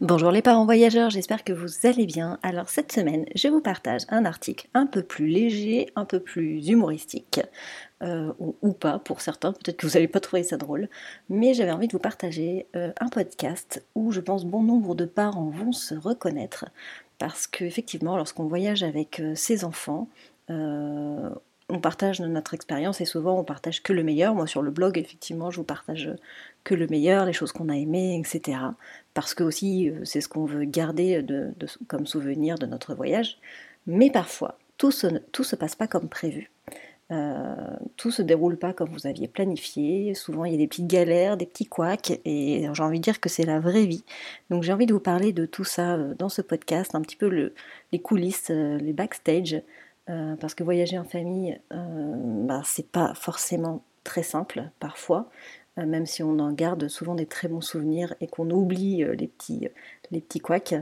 Bonjour les parents voyageurs, j'espère que vous allez bien. Alors cette semaine, je vous partage un article un peu plus léger, un peu plus humoristique, euh, ou, pas pour certains, peut-être que vous n'allez pas trouver ça drôle, mais j'avais envie de vous partager euh, un podcast où je pense bon nombre de parents vont se reconnaître, parce qu'effectivement, lorsqu'on voyage avec euh, ses enfants, on partage notre expérience et souvent on partage que le meilleur. Moi sur le blog, effectivement, je vous partage que le meilleur, les choses qu'on a aimées, etc. Parce que aussi euh, c'est ce qu'on veut garder de, comme souvenir de notre voyage. Mais parfois, tout se, se passe pas comme prévu. Euh, tout se déroule pas comme vous aviez planifié. Souvent, il y a des petites galères, des petits couacs, et j'ai envie de dire que c'est la vraie vie. Donc, j'ai envie de vous parler de tout ça euh, dans ce podcast, un petit peu le, les coulisses, les backstage, euh, parce que voyager en famille, euh, bah, c'est pas forcément très simple parfois, euh, même si on en garde souvent des très bons souvenirs et qu'on oublie les petits, les petits couacs.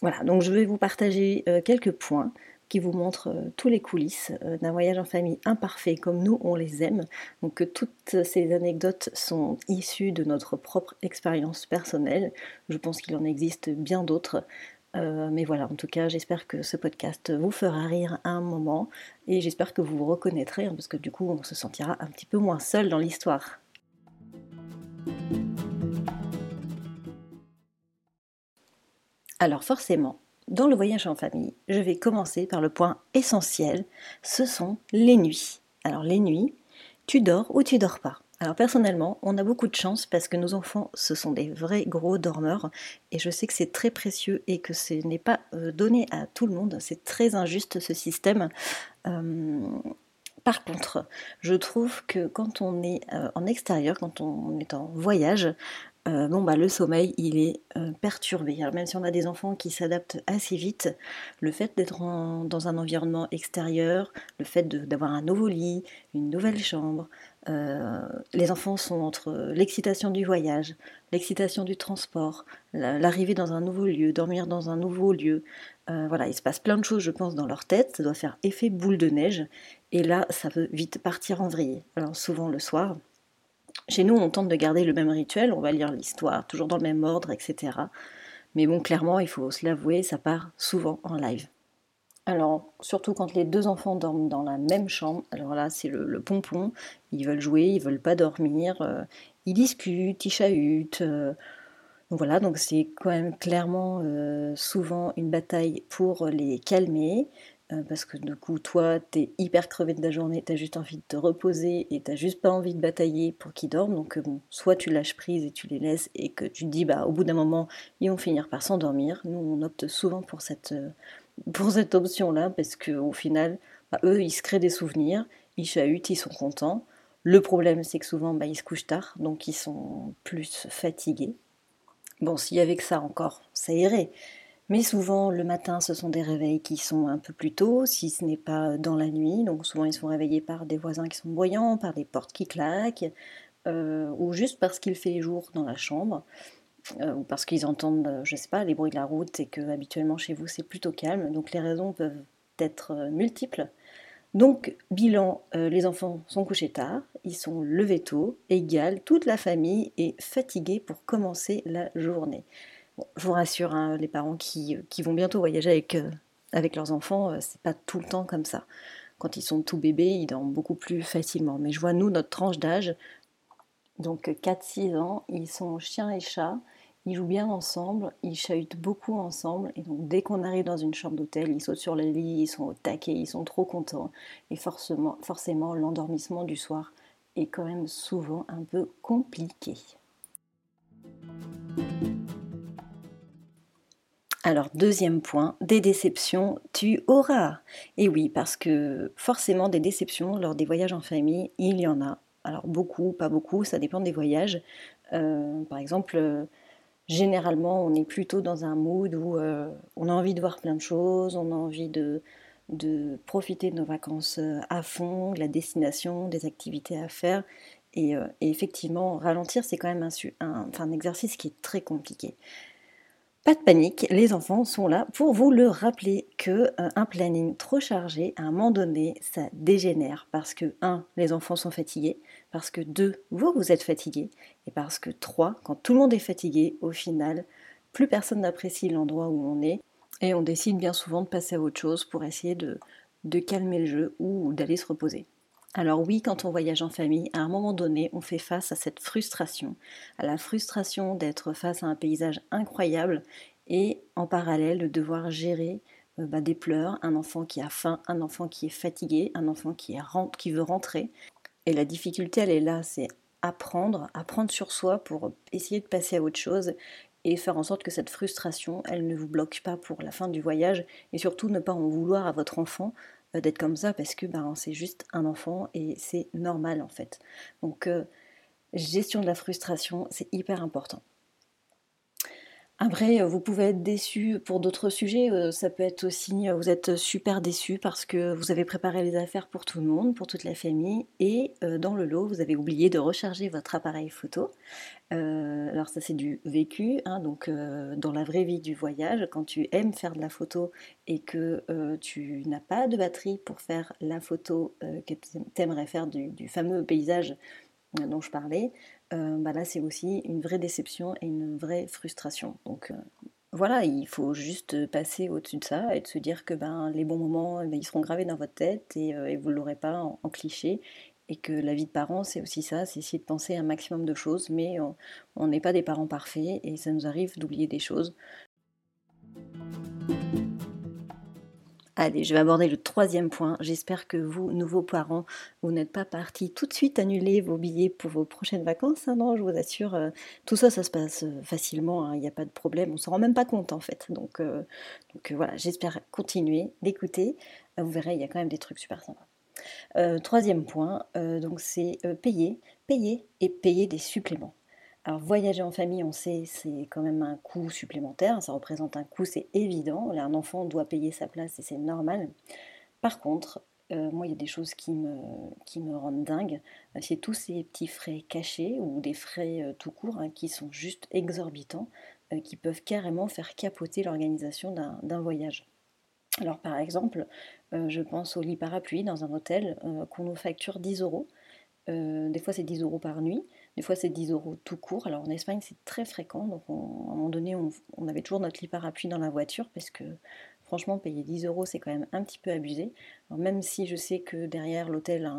Voilà, donc je vais vous partager quelques points qui vous montrent tous les coulisses d'un voyage en famille imparfait comme nous on les aime. Donc toutes ces anecdotes sont issues de notre propre expérience personnelle. Je pense qu'il en existe bien d'autres. Euh, mais voilà, en tout cas, j'espère que ce podcast vous fera rire un moment et j'espère que vous vous reconnaîtrez hein, parce que du coup, on se sentira un petit peu moins seul dans l'histoire. Alors forcément, dans le voyage en famille, je vais commencer par le point essentiel, ce sont les nuits. Alors les nuits, tu dors ou tu dors pas? Alors personnellement, on a beaucoup de chance parce que nos enfants, ce sont des vrais gros dormeurs et je sais que c'est très précieux et que ce n'est pas euh, donné à tout le monde. C'est très injuste ce système. Euh, par contre, je trouve que quand on est euh, en extérieur, quand on est en voyage, bon bah le sommeil il est perturbé. même si on a des enfants qui s'adaptent assez vite, le fait d'être dans un environnement extérieur, le fait d'avoir un nouveau lit, une nouvelle chambre, euh, les enfants sont entre l'excitation du voyage, l'excitation du transport, l'arrivée dans un nouveau lieu, dormir dans un nouveau lieu. Euh, voilà, il se passe plein de choses, je pense, dans leur tête. Ça doit faire effet boule de neige. Et là, ça peut vite partir en vrille. Alors, souvent le soir, chez nous, on tente de garder le même rituel. On va lire l'histoire, toujours dans le même ordre, etc. Mais bon, clairement, il faut se l'avouer, ça part souvent en live. Alors, surtout quand les deux enfants dorment dans la même chambre, alors là, c'est le, pompon. Ils veulent jouer, ils veulent pas dormir, euh, ils discutent, ils chahutent. Euh. donc voilà, donc c'est quand même clairement euh, souvent une bataille pour les calmer. parce que du coup, toi, t'es hyper crevé de la journée, t'as juste envie de te reposer et t'as juste pas envie de batailler pour qu'ils dorment. Donc, bon, soit tu lâches prise et tu les laisses et que tu te dis, bah, au bout d'un moment, ils vont finir par s'endormir. Nous, on opte souvent pour cette, pour cette option-là, parce qu'au final, bah, eux, ils se créent des souvenirs, ils chahutent, ils sont contents. Le problème, c'est que souvent, bah, ils se couchent tard, donc ils sont plus fatigués. Bon, s'il y avait que ça encore, ça irait. Mais souvent, le matin, ce sont des réveils qui sont un peu plus tôt, si ce n'est pas dans la nuit. Donc souvent, ils sont réveillés par des voisins qui sont bruyants, par des portes qui claquent, euh, ou juste parce qu'il fait jour dans la chambre. Euh, ou parce qu'ils entendent, euh, je sais pas, les bruits de la route et que habituellement chez vous c'est plutôt calme. Donc les raisons peuvent être euh, multiples. Donc, bilan, les enfants sont couchés tard, ils sont levés tôt, égal, toute la famille est fatiguée pour commencer la journée. je vous rassure, hein, les parents qui, vont bientôt voyager avec, leurs enfants, c'est pas tout le temps comme ça. Quand ils sont tout bébés, ils dorment beaucoup plus facilement. Mais je vois, nous, notre tranche d'âge, donc 4-6 ans, ils sont chien et chat, ils jouent bien ensemble, ils chahutent beaucoup ensemble, et donc dès qu'on arrive dans une chambre d'hôtel, ils sautent sur le lit, ils sont au taquet, ils sont trop contents, et forcément, forcément l'endormissement du soir est quand même souvent un peu compliqué. Alors, deuxième point, des déceptions, tu auras. Et oui, parce que forcément, des déceptions lors des voyages en famille, il y en a. Alors beaucoup, pas beaucoup, ça dépend des voyages. Euh, par exemple, euh, généralement, on est plutôt dans un mood où euh, on a envie de voir plein de choses, on a envie de, profiter de nos vacances à fond, de la destination, des activités à faire. Et, effectivement, ralentir, c'est quand même un, exercice qui est très compliqué. Pas de panique, les enfants sont là pour vous le rappeler que un planning trop chargé, à un moment donné, ça dégénère parce que 1. les enfants sont fatigués, parce que 2. vous vous êtes fatigué et parce que 3. quand tout le monde est fatigué, au final, plus personne n'apprécie l'endroit où on est et on décide bien souvent de passer à autre chose pour essayer de, de calmer le jeu ou d'aller se reposer. Alors oui, quand on voyage en famille, à un moment donné, on fait face à cette frustration, à la frustration d'être face à un paysage incroyable et en parallèle de devoir gérer euh, bah, des pleurs, un enfant qui a faim, un enfant qui est fatigué, un enfant qui, est qui veut rentrer. Et la difficulté, elle est là, c'est apprendre, apprendre sur soi pour essayer de passer à autre chose et faire en sorte que cette frustration, elle ne vous bloque pas pour la fin du voyage et surtout ne pas en vouloir à votre enfant euh, d'être comme ça parce que ben, c'est juste un enfant et c'est normal en fait. Donc euh, gestion de la frustration, c'est hyper important. Après, euh, vous pouvez être déçu pour d'autres sujets. Euh, ça peut être aussi, euh, vous êtes super déçu parce que vous avez préparé les affaires pour tout le monde, pour toute la famille, et dans le lot, vous avez oublié de recharger votre appareil photo. alors ça, c'est du vécu. Hein, donc, dans la vraie vie du voyage, quand tu aimes faire de la photo et que tu n'as pas de batterie pour faire la photo que tu aimerais faire du fameux paysage dont je parlais, euh, bah là c'est aussi une vraie déception et une vraie frustration. Donc euh, voilà, il faut juste passer au-dessus de ça et de se dire que ben, les bons moments, eh ben, ils seront gravés dans votre tête et, euh, vous ne l'aurez pas en, cliché. Et que la vie de parent, c'est aussi ça, c'est essayer de penser un maximum de choses, mais on n'est pas des parents parfaits et ça nous arrive d'oublier des choses. Allez, je vais aborder le troisième point. J'espère que vous, nouveaux parents, vous n'êtes pas partis tout de suite annuler vos billets pour vos prochaines vacances. Hein, non, je vous assure, euh, tout ça, ça se passe euh, facilement. Hein, il n'y a pas de problème. On s'en rend même pas compte en fait. Donc, euh, donc voilà, j'espère continuer d'écouter. vous verrez, il y a quand même des trucs super sympas. troisième point, donc c'est payer, payer et payer des suppléments. Alors voyager en famille, on sait, c'est quand même un coût supplémentaire, ça représente un coût, c'est évident. un enfant doit payer sa place et c'est normal. Par contre, euh, moi, il y a des choses qui me, qui me rendent dingue. Euh, c'est tous ces petits frais cachés ou des frais euh, tout court hein, qui sont juste exorbitants, qui peuvent carrément faire capoter l'organisation d'un voyage. Alors par exemple, je pense au lit parapluie dans un hôtel qu'on nous facture 10 euros. des fois c'est 10 euros par nuit. Des fois, c'est 10 euros tout court. Alors en Espagne, c'est très fréquent. Donc à un moment donné, on, avait toujours notre lit parapluie dans la voiture parce que franchement, payer 10 euros, c'est quand même un petit peu abusé. Même si je sais que derrière l'hôtel,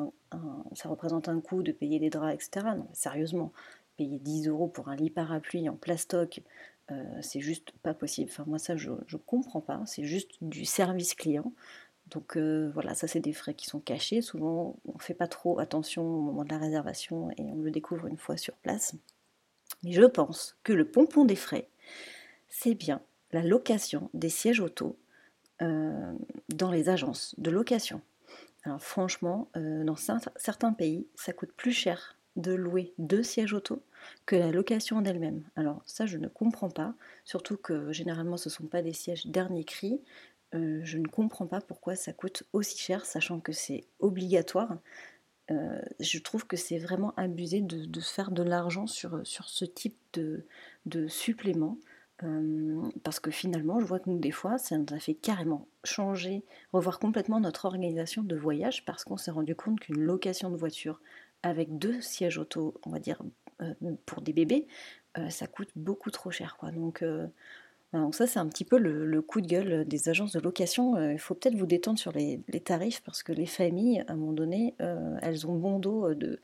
ça représente un coût de payer des draps, etc. Non, sérieusement, payer 10 euros pour un lit parapluie en plastoc, euh, c'est juste pas possible. Enfin, moi, ça, je comprends pas. C'est juste du service client. Donc euh, voilà, ça c'est des frais qui sont cachés. Souvent, on ne fait pas trop attention au moment de la réservation et on le découvre une fois sur place. Mais je pense que le pompon des frais, c'est bien la location des sièges auto euh, dans les agences de location. Alors franchement, euh, dans certains pays, ça coûte plus cher de louer deux sièges auto que la location en elle-même. Alors ça, je ne comprends pas, surtout que généralement ce ne sont pas des sièges dernier cri, euh, je ne comprends pas pourquoi ça coûte aussi cher, sachant que c'est obligatoire. Euh, je trouve que c'est vraiment abusé de, se faire de l'argent sur, sur ce type de, de supplément. Euh, parce que finalement, je vois que nous, des fois, ça nous a fait carrément changer, revoir complètement notre organisation de voyage, parce qu'on s'est rendu compte qu'une location de voiture avec deux sièges auto, on va dire, pour des bébés, ça coûte beaucoup trop cher. Quoi. Donc, donc ça, c'est un petit peu le, coup de gueule des agences de location. Euh, il faut peut-être vous détendre sur les, tarifs parce que les familles, à un moment donné, euh, elles ont bon dos euh, de,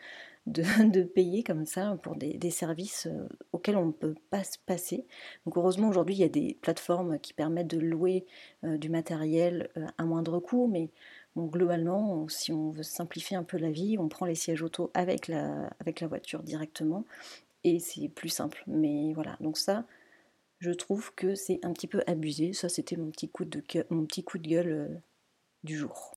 de, payer comme ça pour des, services auxquels on ne peut pas se passer. Donc heureusement, aujourd'hui, il y a des plateformes qui permettent de louer du matériel à moindre coût, mais globalement, si on veut simplifier un peu la vie, on prend les sièges auto avec la, avec la voiture directement et c'est plus simple. Mais voilà, donc ça je trouve que c'est un petit peu abusé. Ça, c'était mon, petit coup de gueule euh, du jour.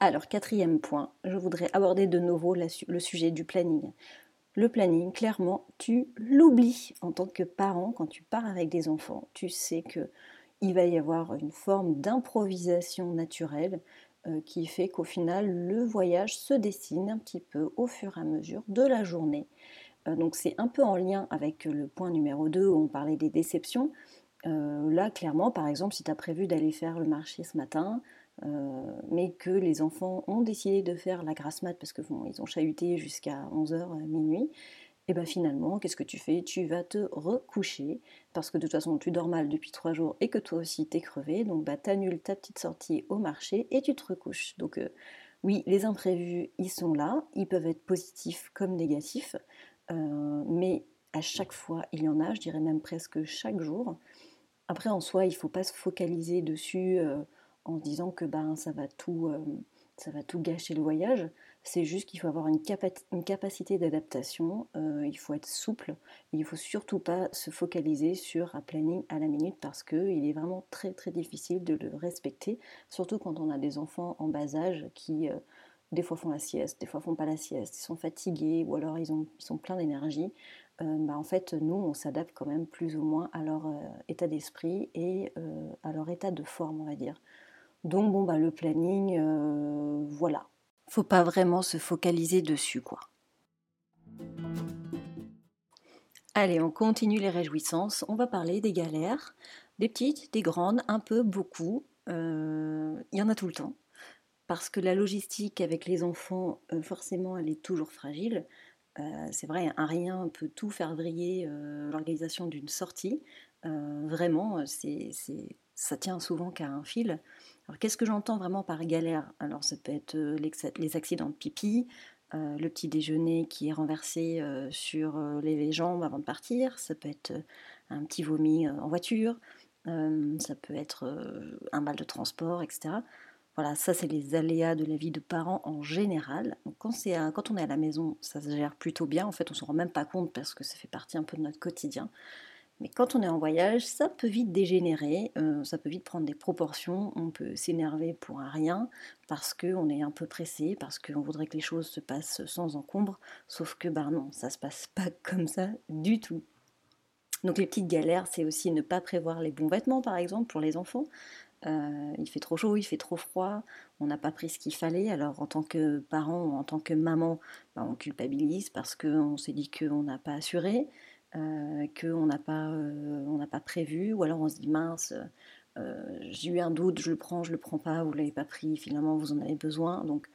Alors, quatrième point, je voudrais aborder de nouveau le sujet du planning. Le planning, clairement, tu l'oublies en tant que parent quand tu pars avec des enfants. Tu sais que il va y avoir une forme d'improvisation naturelle qui fait qu'au final, le voyage se dessine un petit peu au fur et à mesure de la journée. donc c'est un peu en lien avec le point numéro 2 où on parlait des déceptions. là, clairement, par exemple, si tu as prévu d'aller faire le marché ce matin, mais que les enfants ont décidé de faire la grasse mat parce que ils ont chahuté jusqu'à 11h minuit, et bien finalement, qu'est-ce que tu fais? Tu vas te recoucher, parce que de toute façon tu dors mal depuis trois jours et que toi aussi t'es crevé, donc bah t'annules ta petite sortie au marché et tu te recouches. Donc euh, oui, les imprévus, ils sont là, ils peuvent être positifs comme négatifs, euh, mais à chaque fois, il y en a, je dirais même presque chaque jour. Après, en soi, il ne faut pas se focaliser dessus euh, en disant que ben, ça va tout ça va tout gâcher le voyage. C'est juste qu'il faut avoir une, capacité d'adaptation, euh, il faut être souple, il ne faut surtout pas se focaliser sur un planning à la minute parce qu'il est vraiment très très difficile de le respecter, surtout quand on a des enfants en bas âge qui euh, des fois font la sieste, des fois font pas la sieste, ils sont fatigués ou alors ils, ont, sont pleins d'énergie. Euh, bah en fait, nous, on s'adapte quand même plus ou moins à leur état d'esprit et à leur état de forme, on va dire. Donc bon bah le planning, voilà. Faut pas vraiment se focaliser dessus quoi. Allez, on continue les réjouissances. On va parler des galères, des petites, des grandes, un peu, beaucoup. Euh, il y en a tout le temps. Parce que la logistique avec les enfants, euh, forcément, elle est toujours fragile. c'est vrai, un rien peut tout faire vriller l'organisation d'une sortie. vraiment, ça tient souvent qu'à un fil. Alors qu'est-ce que j'entends vraiment par galère? Alors ça peut être euh, les accidents de pipi, euh, le petit déjeuner qui est renversé euh, sur les jambes avant de partir, ça peut être un petit vomi en voiture, ça peut être un mal de transport, etc. Voilà, ça c'est les aléas de la vie de parents en général. Quand, quand on est à la maison, ça se gère plutôt bien. En fait, on ne se rend même pas compte parce que ça fait partie un peu de notre quotidien. Mais quand on est en voyage, ça peut vite dégénérer, euh, ça peut vite prendre des proportions, on peut s'énerver pour rien, parce qu'on est un peu pressé, parce qu'on voudrait que les choses se passent sans encombre, sauf que ben non, ça se passe pas comme ça du tout. Donc les petites galères, c'est aussi ne pas prévoir les bons vêtements, par exemple, pour les enfants. Euh, il fait trop chaud, il fait trop froid, on n'a pas pris ce qu'il fallait. Alors en tant que parent ou en tant que maman, ben, on culpabilise parce qu'on s'est dit qu'on n'a pas assuré. Euh, qu'on n'a pas, euh, pas prévu, ou alors on se dit mince, euh, j'ai eu un doute, je le prends, je le prends pas, vous l'avez pas pris, finalement vous en avez besoin. Donc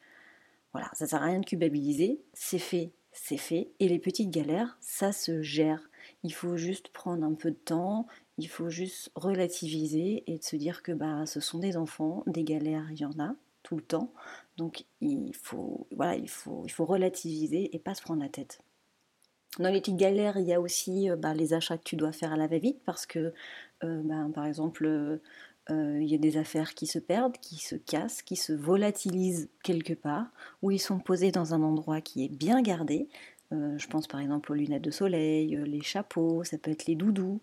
voilà, ça sert à rien de culpabiliser, c'est fait, c'est fait. Et les petites galères, ça se gère. Il faut juste prendre un peu de temps, il faut juste relativiser et de se dire que bah, ce sont des enfants, des galères, il y en a tout le temps. Donc il faut, voilà, il faut, il faut relativiser et pas se prendre la tête. Dans les petites galères, il y a aussi euh, bah, les achats que tu dois faire à la va-vite parce que, euh, bah, par exemple, euh, il y a des affaires qui se perdent, qui se cassent, qui se volatilisent quelque part, ou ils sont posés dans un endroit qui est bien gardé. je pense par exemple aux lunettes de soleil, les chapeaux, ça peut être les doudous,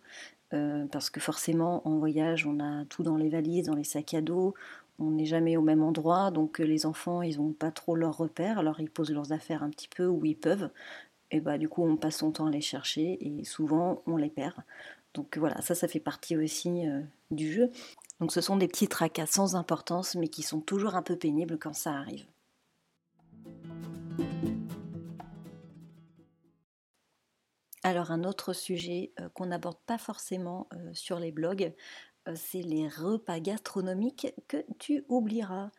parce que forcément en voyage on a tout dans les valises, dans les sacs à dos, on n'est jamais au même endroit, donc les enfants ils n'ont pas trop leurs repères, alors ils posent leurs affaires un petit peu où ils peuvent, et bah du coup on passe son temps à les chercher et souvent on les perd. Donc voilà, ça ça fait partie aussi euh, du jeu. Donc ce sont des petits tracas sans importance mais qui sont toujours un peu pénibles quand ça arrive. Alors un autre sujet euh, qu'on n'aborde pas forcément euh, sur les blogs, c'est les repas gastronomiques que tu oublieras.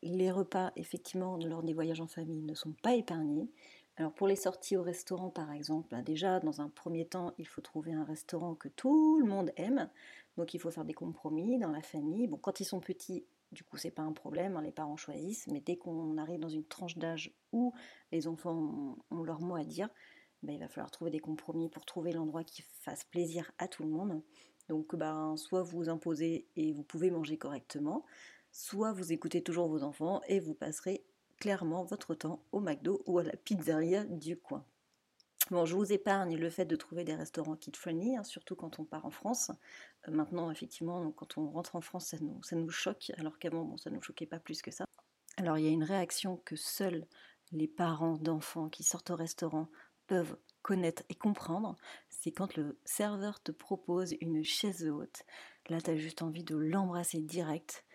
les repas, effectivement, lors des voyages en famille ne sont pas épargnés. Alors pour les sorties au restaurant par exemple, bah, déjà dans un premier temps il faut trouver un restaurant que tout le monde aime, donc il faut faire des compromis dans la famille. Bon quand ils sont petits, du coup c'est pas un problème, hein, les parents choisissent, mais dès qu'on arrive dans une tranche d'âge où les enfants ont, leur mot à dire, bah, il va falloir trouver des compromis pour trouver l'endroit qui fasse plaisir à tout le monde. Donc ben, soit vous imposez et vous pouvez manger correctement, soit vous écoutez toujours vos enfants et vous passerez clairement votre temps au McDo ou à la pizzeria du coin. Bon, je vous épargne le fait de trouver des restaurants kid-friendly, hein, surtout quand on part en France. Euh, maintenant, effectivement, quand on rentre en France, ça nous, choque, alors qu'avant, bon, ça ne nous choquait pas plus que ça. Alors, il y a une réaction que seuls les parents d'enfants qui sortent au restaurant peuvent connaître et comprendre, c'est quand le serveur te propose une chaise haute. Là, tu as juste envie de l'embrasser direct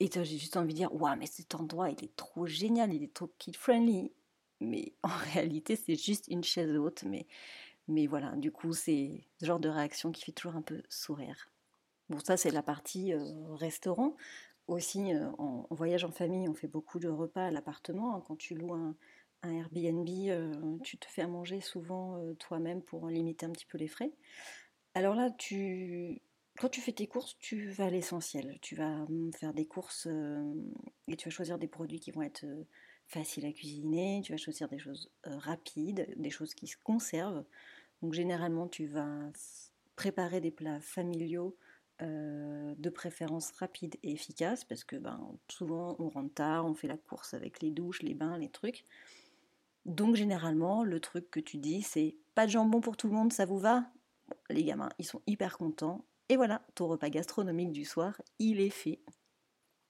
Et toi, j'ai juste envie de dire, waouh, mais cet endroit, il est trop génial, il est trop kid-friendly. Mais en réalité, c'est juste une chaise haute. Mais, mais voilà, du coup, c'est ce genre de réaction qui fait toujours un peu sourire. Bon, ça, c'est la partie euh, restaurant. Aussi, euh, en, voyage en famille, on fait beaucoup de repas à l'appartement. Hein. Quand tu loues un, Airbnb, euh, tu te fais à manger souvent toi-même pour limiter un petit peu les frais. Alors là, tu, quand tu fais tes courses, tu vas à l'essentiel. Tu vas hum, faire des courses et tu vas choisir des produits qui vont être faciles à cuisiner. Tu vas choisir des choses rapides, des choses qui se conservent. Donc généralement, tu vas préparer des plats familiaux euh, de préférence rapide et efficace, parce que ben, souvent on rentre tard, on fait la course avec les douches, les bains, les trucs. Donc généralement, le truc que tu dis, c'est pas de jambon pour tout le monde, ça vous va? Les gamins, ils sont hyper contents. Et voilà, ton repas gastronomique du soir, il est fait.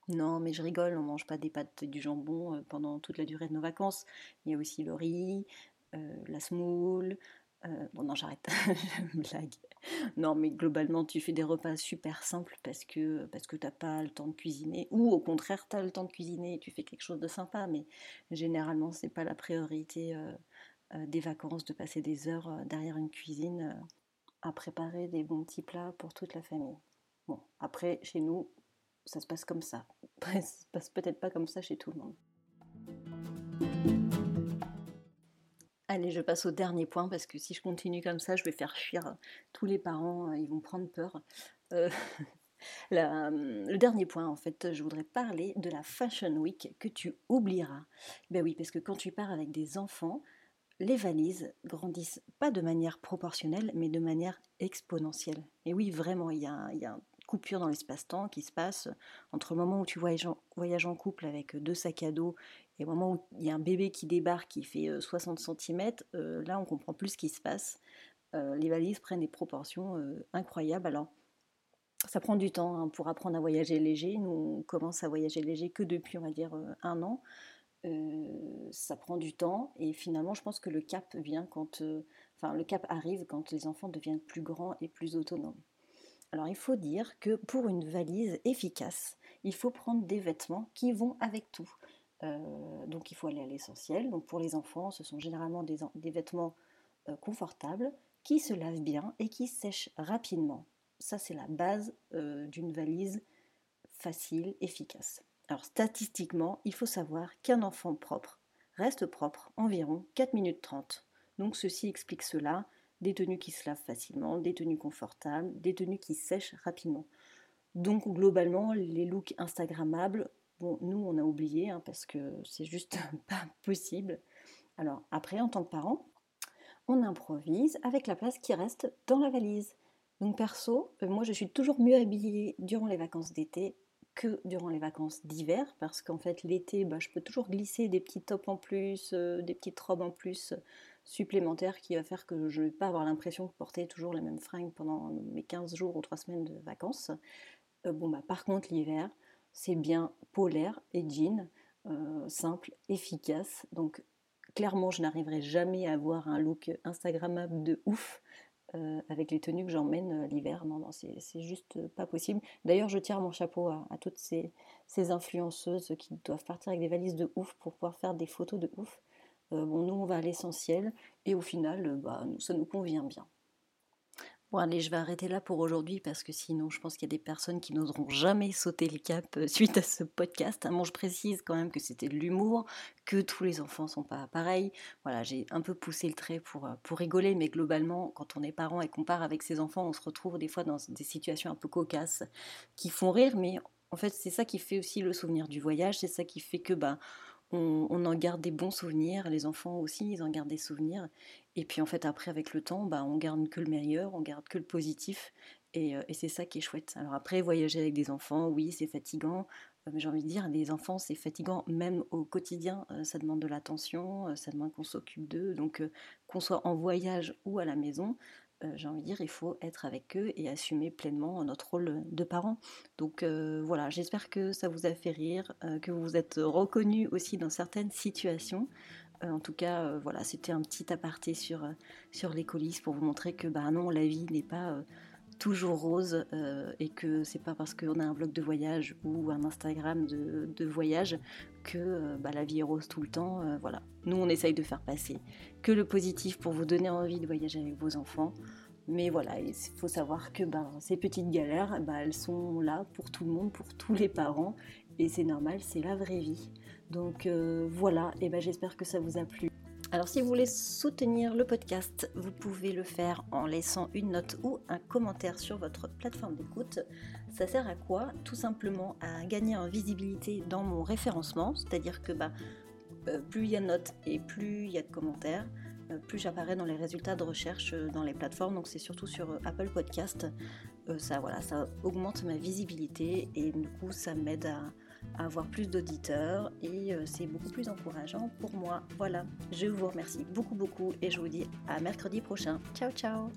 Non, mais je rigole, on mange pas des pâtes du jambon euh, pendant toute la durée de nos vacances. Il y a aussi le riz, euh, la semoule, euh, bon, non, j'arrête, blague. Non, mais globalement, tu fais des repas super simples parce que, parce que t'as pas le temps de cuisiner, ou au contraire, tu as le temps de cuisiner et tu fais quelque chose de sympa, mais généralement, c'est pas la priorité des vacances de passer des heures derrière une cuisine à préparer des bons petits plats pour toute la famille. Bon, après, chez nous, ça se passe comme ça. Ça se passe peut-être pas comme ça chez tout le monde. Allez, je passe au dernier point parce que si je continue comme ça, je vais faire fuir tous les parents, euh, ils vont prendre peur. Euh, le dernier point, en fait, je voudrais parler de la Fashion Week que tu oublieras. Ben oui, parce que quand tu pars avec des enfants, les valises grandissent pas de manière proportionnelle, mais de manière exponentielle. Et oui, vraiment, il y a, a coupure dans l'espace-temps qui se passe entre le moment où tu voyages en, couple avec deux sacs à dos et le moment où il y a un bébé qui débarque qui fait 60 euh, cm, euh, là on comprend plus ce qui se passe. Euh, les valises prennent des proportions incroyables. Alors, ça prend du temps hein, pour apprendre à voyager léger. Nous, on commence à voyager léger que depuis, on va dire, un an. Ça prend du temps et finalement, je pense que le cap vient quand, enfin, le cap arrive quand les enfants deviennent plus grands et plus autonomes. Alors il faut dire que pour une valise efficace, il faut prendre des vêtements qui vont avec tout. Euh, donc il faut aller à l'essentiel. Donc pour les enfants, ce sont généralement des, vêtements euh, confortables qui se lavent bien et qui sèchent rapidement. Ça c'est la base euh, d'une valise facile, efficace. Alors statistiquement, il faut savoir qu'un enfant propre reste propre environ 4 minutes 30. Donc ceci explique cela des tenues qui se lavent facilement, des tenues confortables, des tenues qui sèchent rapidement. Donc globalement, les looks Instagrammables, bon, nous on a oublié hein, parce que c'est juste pas possible. Alors après, en tant que parent, on improvise avec la place qui reste dans la valise. Donc perso, euh, moi je suis toujours mieux habillée durant les vacances d'été que durant les vacances d'hiver, parce qu'en fait l'été, bah, je peux toujours glisser des petits tops en plus, euh, des petites robes en plus supplémentaire qui va faire que je ne vais pas avoir l'impression de porter toujours les mêmes fringues pendant mes 15 jours ou 3 semaines de vacances. Euh, bon, bah, par contre, l'hiver, c'est bien polaire et jean, euh, simple, efficace. Donc, clairement, je n'arriverai jamais à avoir un look Instagrammable de ouf. Euh, avec les tenues que j'emmène l'hiver, non, non, c'est juste pas possible. D'ailleurs, je tire mon chapeau à, toutes ces, influenceuses qui doivent partir avec des valises de ouf pour pouvoir faire des photos de ouf. Euh, bon, nous, on va à l'essentiel et au final, euh, bah, ça nous convient bien. Bon allez, je vais arrêter là pour aujourd'hui parce que sinon je pense qu'il y a des personnes qui n'oseront jamais sauter le cap euh, suite à ce podcast. Bon, je précise quand même que c'était de l'humour, que tous les enfants sont pas pareils. Voilà, j'ai un peu poussé le trait pour, pour rigoler, mais globalement, quand on est parent et qu'on part avec ses enfants, on se retrouve des fois dans des situations un peu cocasses qui font rire, mais en fait c'est ça qui fait aussi le souvenir du voyage, c'est ça qui fait que bah on, en garde des bons souvenirs, les enfants aussi, ils en gardent des souvenirs. Et puis en fait, après, avec le temps, bah, on garde que le meilleur, on garde que le positif. Et, euh, c'est ça qui est chouette. Alors après, voyager avec des enfants, oui, c'est fatigant. Euh, j'ai envie de dire, les enfants, c'est fatigant même au quotidien. Euh, ça demande de l'attention, ça demande qu'on s'occupe d'eux. Donc qu'on soit en voyage ou à la maison, j'ai envie de dire, il faut être avec eux et assumer pleinement notre rôle de parent. Donc euh, voilà, j'espère que ça vous a fait rire, euh, que vous vous êtes reconnus aussi dans certaines situations. en tout cas, voilà, c'était un petit aparté sur, sur les coulisses pour vous montrer que bah non, la vie n'est pas toujours rose euh, et que c'est pas parce qu'on a un blog de voyage ou un Instagram de, voyage que euh, bah, la vie est rose tout le temps. Euh, voilà. Nous, on essaye de faire passer que le positif pour vous donner envie de voyager avec vos enfants. Mais voilà, il faut savoir que bah, ces petites galères, bah, elles sont là pour tout le monde, pour tous les parents. Et c'est normal, c'est la vraie vie. Donc voilà, et ben j'espère que ça vous a plu. Alors si vous voulez soutenir le podcast, vous pouvez le faire en laissant une note ou un commentaire sur votre plateforme d'écoute. Ça sert à quoi? Tout simplement à gagner en visibilité dans mon référencement, c'est-à-dire que bah, euh, plus il y a de notes et plus il y a de commentaires, euh, plus j'apparais dans les résultats de recherche euh, dans les plateformes. Donc c'est surtout sur Apple Podcast. ça, voilà, ça augmente ma visibilité et du coup ça m'aide à, avoir plus d'auditeurs et euh, c'est beaucoup plus encourageant pour moi. Voilà, je vous remercie beaucoup beaucoup et je vous dis à mercredi prochain. Ciao ciao